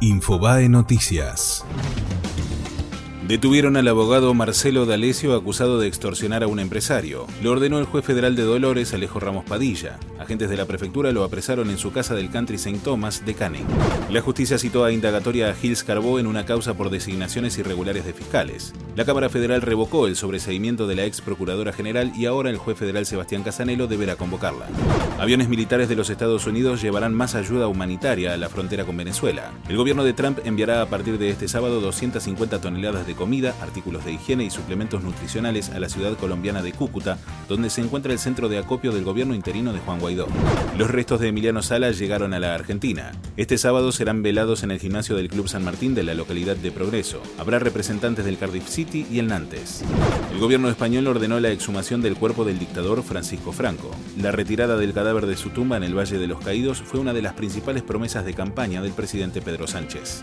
Infobae Noticias. Detuvieron al abogado Marcelo D'Alessio acusado de extorsionar a un empresario. Lo ordenó el juez federal de Dolores, Alejo Ramos Padilla. Agentes de la prefectura lo apresaron en su casa del Country St. Thomas de Canning. La justicia citó a indagatoria a Gilles Carbó en una causa por designaciones irregulares de fiscales. La Cámara Federal revocó el sobreseimiento de la ex procuradora general y ahora el juez federal Sebastián Casanelo deberá convocarla. Aviones militares de los Estados Unidos llevarán más ayuda humanitaria a la frontera con Venezuela. El gobierno de Trump enviará a partir de este sábado 250 toneladas de comida, artículos de higiene y suplementos nutricionales a la ciudad colombiana de Cúcuta, donde se encuentra el centro de acopio del gobierno interino de Juan Guaidó. Los restos de Emiliano Sala llegaron a la Argentina. Este sábado serán velados en el gimnasio del Club San Martín de la localidad de Progreso. Habrá representantes del Cardiff City y el Nantes. El gobierno español ordenó la exhumación del cuerpo del dictador Francisco Franco. La retirada del cadáver de su tumba en el Valle de los Caídos fue una de las principales promesas de campaña del presidente Pedro Sánchez